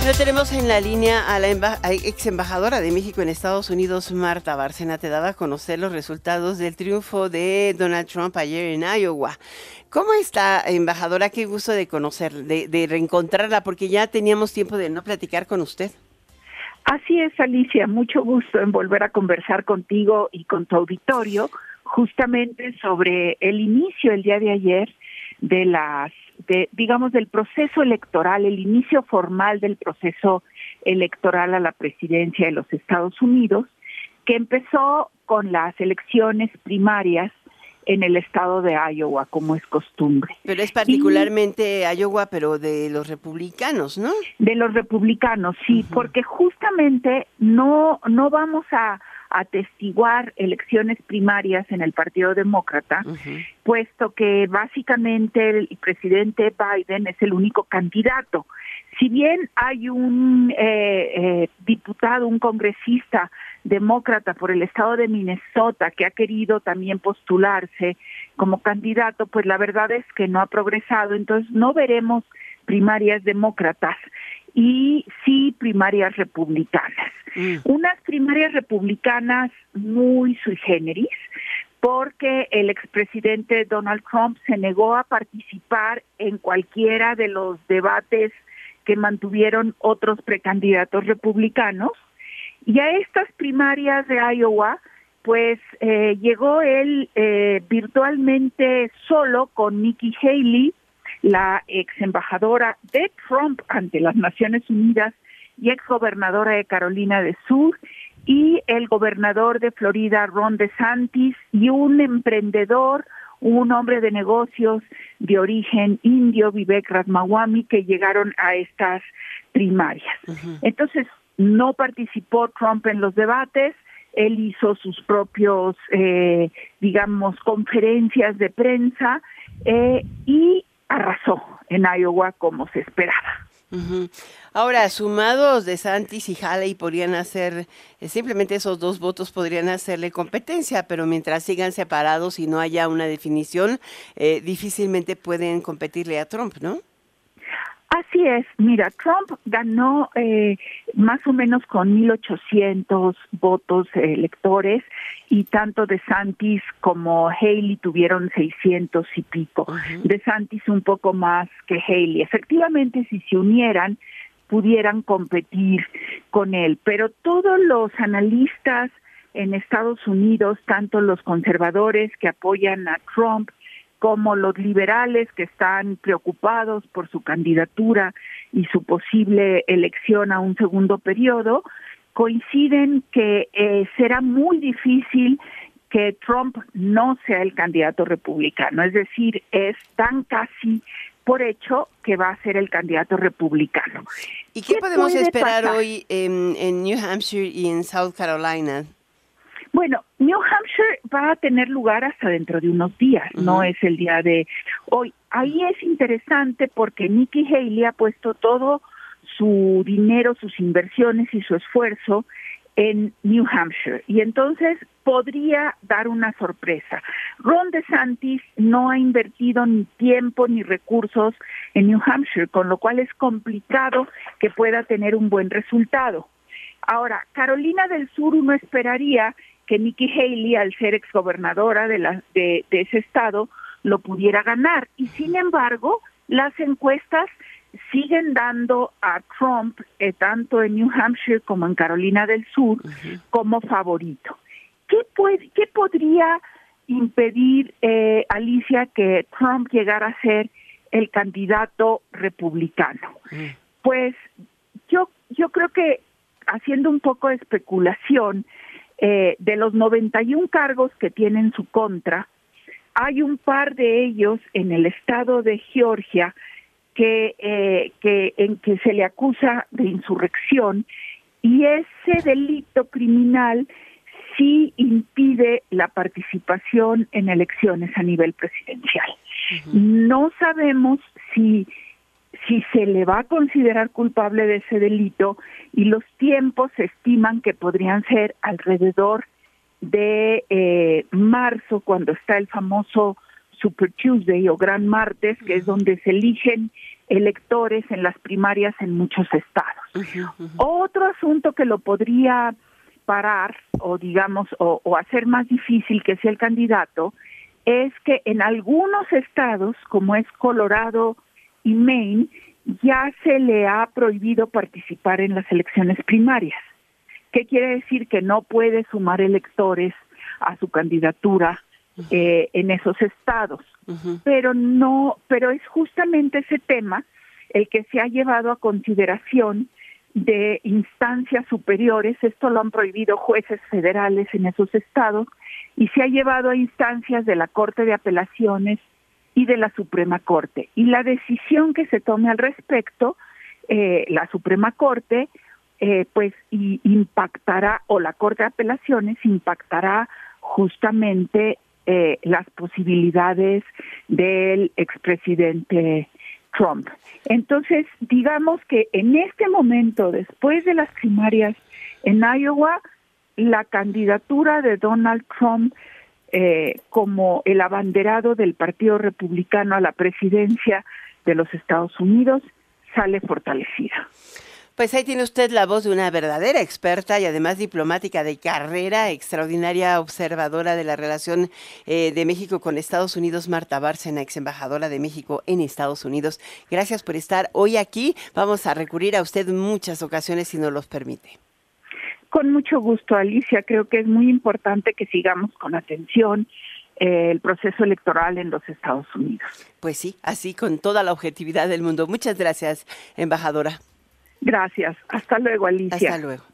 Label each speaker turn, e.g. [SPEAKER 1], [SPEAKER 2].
[SPEAKER 1] Bueno, tenemos en la línea a la ex embajadora de México en Estados Unidos, Marta Bárcena. Te daba a conocer los resultados del triunfo de Donald Trump ayer en Iowa. ¿Cómo está, embajadora? Qué gusto de conocer, de, de reencontrarla, porque ya teníamos tiempo de no platicar con usted.
[SPEAKER 2] Así es, Alicia. Mucho gusto en volver a conversar contigo y con tu auditorio, justamente sobre el inicio el día de ayer de las de, digamos, del proceso electoral, el inicio formal del proceso electoral a la presidencia de los Estados Unidos, que empezó con las elecciones primarias en el estado de Iowa, como es costumbre.
[SPEAKER 1] Pero es particularmente Iowa, pero de los republicanos, ¿no?
[SPEAKER 2] De los republicanos, sí, porque justamente no, no vamos a atestiguar elecciones primarias en el Partido Demócrata, puesto que básicamente el presidente Biden es el único candidato. Si bien hay un eh, eh, diputado, un congresista demócrata por el estado de Minnesota que ha querido también postularse como candidato, pues la verdad es que no ha progresado, entonces no veremos primarias demócratas y sí primarias republicanas. Mm. Unas primarias republicanas muy sui generis, porque el expresidente Donald Trump se negó a participar en cualquiera de los debates que mantuvieron otros precandidatos republicanos. Y a estas primarias de Iowa, pues eh, llegó él eh, virtualmente solo con Nikki Haley, la ex embajadora de Trump ante las Naciones Unidas y ex gobernadora de Carolina del Sur, y el gobernador de Florida, Ron DeSantis, y un emprendedor, un hombre de negocios de origen indio, Vivek Ramaswamy, que llegaron a estas primarias. Entonces, no participó Trump en los debates, él hizo sus propios, eh, digamos, conferencias de prensa eh, y arrasó en Iowa como se esperaba.
[SPEAKER 1] Ahora, sumados de Santis y Haley podrían hacer, eh, simplemente esos dos votos podrían hacerle competencia, pero mientras sigan separados y no haya una definición, eh, difícilmente pueden competirle a Trump, ¿no?
[SPEAKER 2] Así es, mira, Trump ganó eh, más o menos con 1.800 votos electores y tanto de Santis como Haley tuvieron 600 y pico. De Santis un poco más que Haley. Efectivamente, si se unieran, pudieran competir con él, pero todos los analistas en Estados Unidos, tanto los conservadores que apoyan a Trump como los liberales que están preocupados por su candidatura y su posible elección a un segundo periodo, coinciden que eh, será muy difícil que Trump no sea el candidato republicano, es decir, es tan casi por hecho que va a ser el candidato republicano.
[SPEAKER 1] ¿Y qué, podemos esperar hoy en New Hampshire y en South Carolina?
[SPEAKER 2] Bueno, New Hampshire va a tener lugar hasta dentro de unos días, no es el día de hoy. Ahí es interesante porque Nikki Haley ha puesto todo su dinero, sus inversiones y su esfuerzo en New Hampshire y entonces podría dar una sorpresa. Ron DeSantis no ha invertido ni tiempo ni recursos en New Hampshire, con lo cual es complicado que pueda tener un buen resultado. Ahora, Carolina del Sur uno esperaría que Nikki Haley, al ser exgobernadora de, la, de, ese estado, lo pudiera ganar. Y sin embargo, las encuestas siguen dando a Trump, eh, tanto en New Hampshire como en Carolina del Sur, como favorito. ¿Qué, puede, qué podría impedir, eh, Alicia, que Trump llegara a ser el candidato republicano? Pues yo, yo creo que haciendo un poco de especulación, eh, de los 91 cargos que tiene en su contra, hay un par de ellos en el estado de Georgia que, eh, que en que se le acusa de insurrección y ese delito criminal sí impide la participación en elecciones a nivel presidencial. No sabemos si si se le va a considerar culpable de ese delito y los tiempos se estiman que podrían ser alrededor de eh, marzo, cuando está el famoso Super Tuesday o Gran Martes, que es donde se eligen electores en las primarias en muchos estados. Otro asunto que lo podría parar o digamos o, o hacer más difícil que sea el candidato es que en algunos estados como es Colorado y Maine ya se le ha prohibido participar en las elecciones primarias. ¿Qué quiere decir? Que no puede sumar electores a su candidatura eh, en esos estados. Pero no, pero es justamente ese tema el que se ha llevado a consideración de instancias superiores, esto lo han prohibido jueces federales en esos estados, y se ha llevado a instancias de la Corte de Apelaciones y de la Suprema Corte. Y la decisión que se tome al respecto, eh, la Suprema Corte, eh, pues y impactará, o la Corte de Apelaciones impactará justamente eh, las posibilidades del expresidente Trump. Entonces, digamos que en este momento, después de las primarias en Iowa, la candidatura de Donald Trump eh, como el abanderado del Partido Republicano a la presidencia de los Estados Unidos sale fortalecida.
[SPEAKER 1] Pues ahí tiene usted la voz de una verdadera experta y además diplomática de carrera, extraordinaria observadora de la relación eh, de México con Estados Unidos, Marta Bárcena, ex embajadora de México en Estados Unidos. Gracias por estar hoy aquí. Vamos a recurrir a usted muchas ocasiones si nos los permite.
[SPEAKER 2] Con mucho gusto, Alicia. Creo que es muy importante que sigamos con atención eh, el proceso electoral en los Estados Unidos.
[SPEAKER 1] Pues sí, así con toda la objetividad del mundo. Muchas gracias, embajadora.
[SPEAKER 2] Gracias. Hasta luego, Alicia.
[SPEAKER 1] Hasta luego.